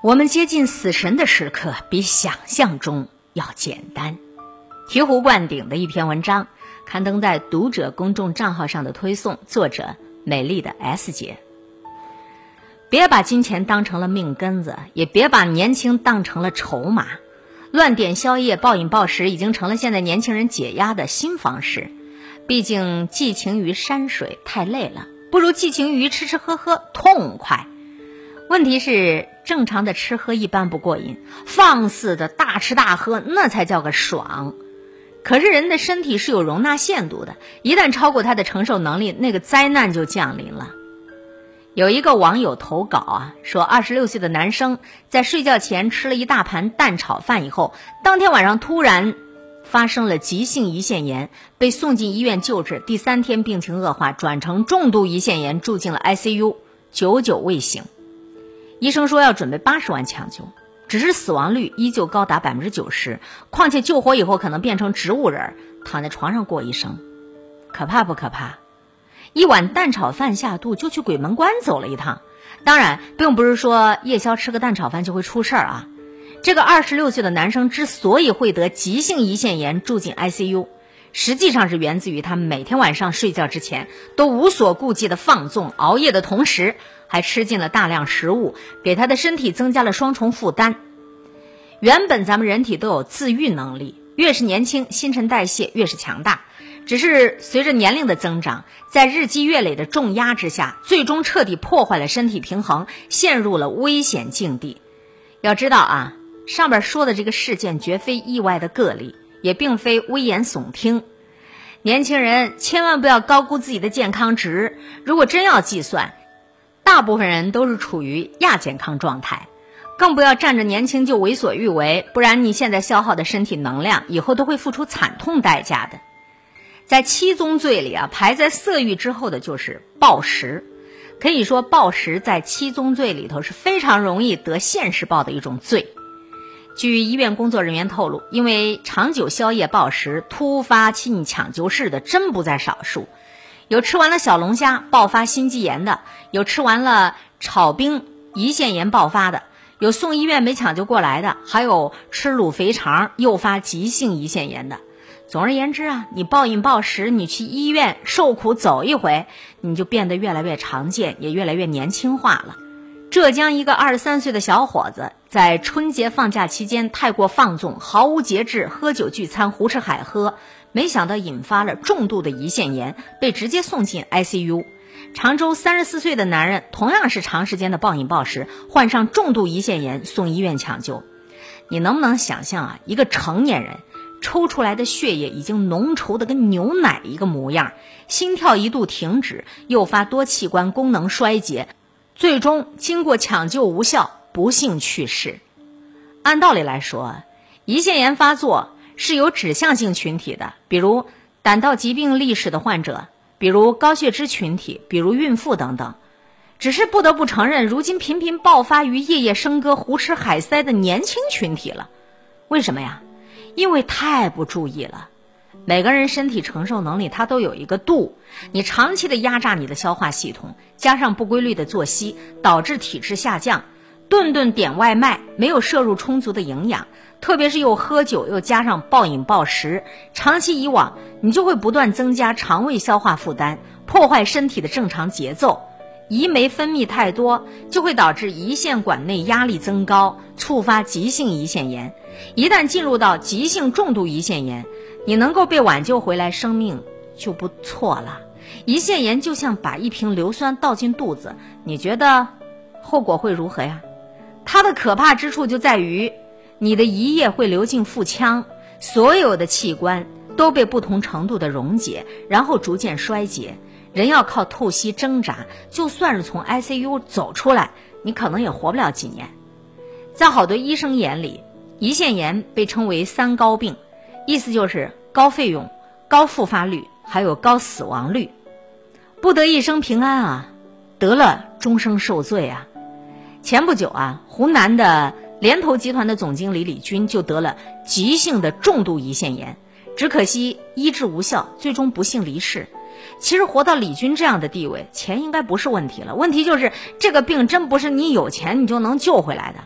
我们接近死神的时刻比想象中要简单。醍醐灌顶的一篇文章，刊登在读者公众账号上的推送，作者美丽的 S 姐。别把金钱当成了命根子，也别把年轻当成了筹码。乱点宵夜、暴饮暴食已经成了现在年轻人解压的新方式。毕竟寄情于山水太累了，不如寄情于吃吃喝喝痛快。问题是，正常的吃喝一般不过瘾，放肆的大吃大喝那才叫个爽。可是人的身体是有容纳限度的，一旦超过他的承受能力，那个灾难就降临了。有一个网友投稿啊，说二十六岁的男生在睡觉前吃了一大盘蛋炒饭以后，当天晚上突然发生了急性胰腺炎，被送进医院救治，第三天病情恶化，转成重度胰腺炎，住进了 ICU，久久未醒。医生说要准备八十万抢救，只是死亡率依旧高达百分之九十。况且救活以后可能变成植物人，躺在床上过一生，可怕不可怕？一碗蛋炒饭下肚就去鬼门关走了一趟。当然，并不是说夜宵吃个蛋炒饭就会出事儿啊。这个二十六岁的男生之所以会得急性胰腺炎住进 ICU，实际上是源自于他每天晚上睡觉之前都无所顾忌的放纵熬夜的同时。还吃进了大量食物，给他的身体增加了双重负担。原本咱们人体都有自愈能力，越是年轻，新陈代谢越是强大。只是随着年龄的增长，在日积月累的重压之下，最终彻底破坏了身体平衡，陷入了危险境地。要知道啊，上边说的这个事件绝非意外的个例，也并非危言耸听。年轻人千万不要高估自己的健康值，如果真要计算。大部分人都是处于亚健康状态，更不要仗着年轻就为所欲为，不然你现在消耗的身体能量，以后都会付出惨痛代价的。在七宗罪里啊，排在色欲之后的就是暴食，可以说暴食在七宗罪里头是非常容易得现世报的一种罪。据医院工作人员透露，因为长久宵夜暴食突发进抢救室的真不在少数。有吃完了小龙虾爆发心肌炎的，有吃完了炒冰胰腺炎爆发的，有送医院没抢救过来的，还有吃卤肥肠诱发急性胰腺炎的。总而言之啊，你暴饮暴食，你去医院受苦走一回，你就变得越来越常见，也越来越年轻化了。浙江一个二十三岁的小伙子在春节放假期间太过放纵，毫无节制，喝酒聚餐，胡吃海喝。没想到引发了重度的胰腺炎，被直接送进 ICU。常州三十四岁的男人同样是长时间的暴饮暴食，患上重度胰腺炎，送医院抢救。你能不能想象啊？一个成年人抽出来的血液已经浓稠的跟牛奶一个模样，心跳一度停止，诱发多器官功能衰竭，最终经过抢救无效，不幸去世。按道理来说，胰腺炎发作。是有指向性群体的，比如胆道疾病历史的患者，比如高血脂群体，比如孕妇等等。只是不得不承认，如今频频爆发于夜夜笙歌、胡吃海塞的年轻群体了。为什么呀？因为太不注意了。每个人身体承受能力它都有一个度，你长期的压榨你的消化系统，加上不规律的作息，导致体质下降。顿顿点外卖，没有摄入充足的营养。特别是又喝酒，又加上暴饮暴食，长期以往，你就会不断增加肠胃消化负担，破坏身体的正常节奏。胰酶分泌太多，就会导致胰腺管内压力增高，触发急性胰腺炎。一旦进入到急性重度胰腺炎，你能够被挽救回来，生命就不错了。胰腺炎就像把一瓶硫酸倒进肚子，你觉得后果会如何呀？它的可怕之处就在于。你的胰液会流进腹腔，所有的器官都被不同程度的溶解，然后逐渐衰竭。人要靠透析挣扎，就算是从 ICU 走出来，你可能也活不了几年。在好多医生眼里，胰腺炎被称为“三高病”，意思就是高费用、高复发率，还有高死亡率。不得一生平安啊，得了终生受罪啊。前不久啊，湖南的。联投集团的总经理李军就得了急性的重度胰腺炎，只可惜医治无效，最终不幸离世。其实活到李军这样的地位，钱应该不是问题了。问题就是这个病真不是你有钱你就能救回来的。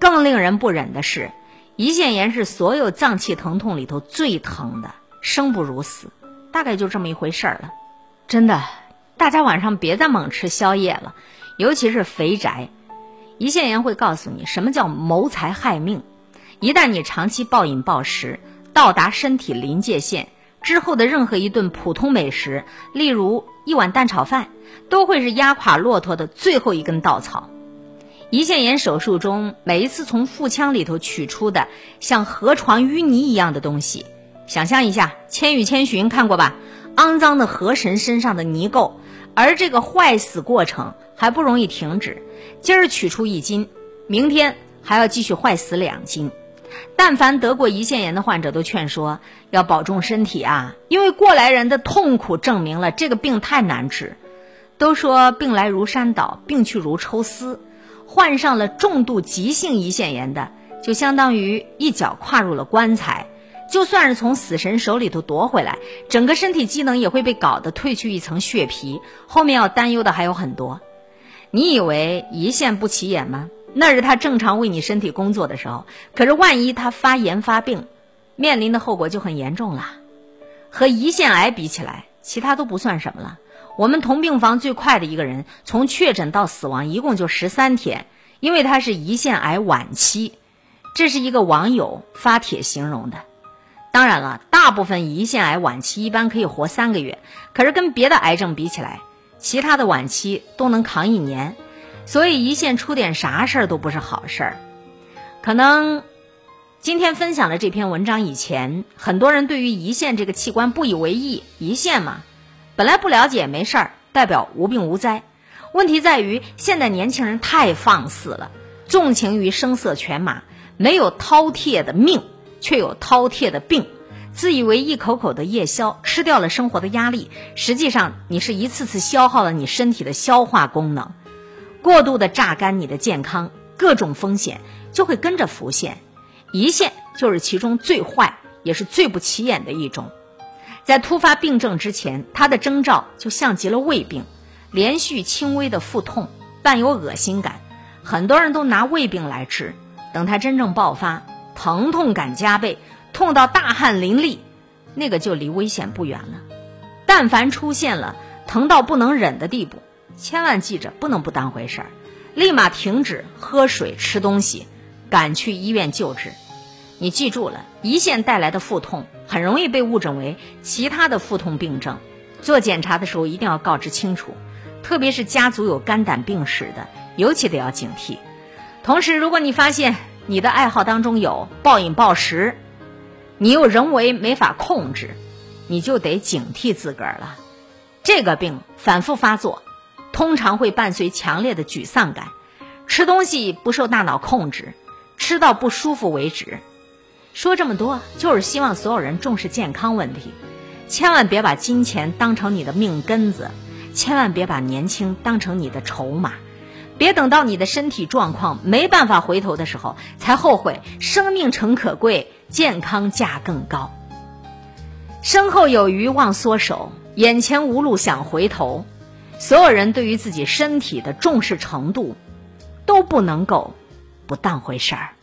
更令人不忍的是，胰腺炎是所有脏器疼痛里头最疼的，生不如死，大概就这么一回事儿了。真的，大家晚上别再猛吃宵夜了，尤其是肥宅。胰腺炎会告诉你什么叫谋财害命。一旦你长期暴饮暴食，到达身体临界线之后的任何一顿普通美食，例如一碗蛋炒饭，都会是压垮骆驼的最后一根稻草。胰腺炎手术中，每一次从腹腔里头取出的像河床淤泥一样的东西，想象一下《千与千寻》看过吧？肮脏的河神身上的泥垢，而这个坏死过程还不容易停止。今儿取出一斤，明天还要继续坏死两斤。但凡得过胰腺炎的患者都劝说要保重身体啊，因为过来人的痛苦证明了这个病太难治。都说病来如山倒，病去如抽丝。患上了重度急性胰腺炎的，就相当于一脚跨入了棺材。就算是从死神手里头夺回来，整个身体机能也会被搞得褪去一层血皮。后面要担忧的还有很多。你以为胰腺不起眼吗？那是它正常为你身体工作的时候。可是万一它发炎发病，面临的后果就很严重了。和胰腺癌比起来，其他都不算什么了。我们同病房最快的一个人，从确诊到死亡一共就十三天，因为他是胰腺癌晚期。这是一个网友发帖形容的。当然了，大部分胰腺癌晚期一般可以活三个月，可是跟别的癌症比起来，其他的晚期都能扛一年。所以胰腺出点啥事儿都不是好事儿。可能今天分享的这篇文章以前，很多人对于胰腺这个器官不以为意，胰腺嘛。本来不了解没事儿，代表无病无灾。问题在于现在年轻人太放肆了，纵情于声色犬马，没有饕餮的命，却有饕餮的病。自以为一口口的夜宵吃掉了生活的压力，实际上你是一次次消耗了你身体的消化功能，过度的榨干你的健康，各种风险就会跟着浮现。胰腺就是其中最坏也是最不起眼的一种。在突发病症之前，它的征兆就像极了胃病，连续轻微的腹痛，伴有恶心感，很多人都拿胃病来治。等它真正爆发，疼痛感加倍，痛到大汗淋漓，那个就离危险不远了。但凡出现了疼到不能忍的地步，千万记着不能不当回事儿，立马停止喝水、吃东西，赶去医院救治。你记住了，胰腺带来的腹痛很容易被误诊为其他的腹痛病症，做检查的时候一定要告知清楚，特别是家族有肝胆病史的，尤其得要警惕。同时，如果你发现你的爱好当中有暴饮暴食，你又人为没法控制，你就得警惕自个儿了。这个病反复发作，通常会伴随强烈的沮丧感，吃东西不受大脑控制，吃到不舒服为止。说这么多，就是希望所有人重视健康问题，千万别把金钱当成你的命根子，千万别把年轻当成你的筹码，别等到你的身体状况没办法回头的时候才后悔。生命诚可贵，健康价更高。身后有余忘缩手，眼前无路想回头。所有人对于自己身体的重视程度，都不能够不当回事儿。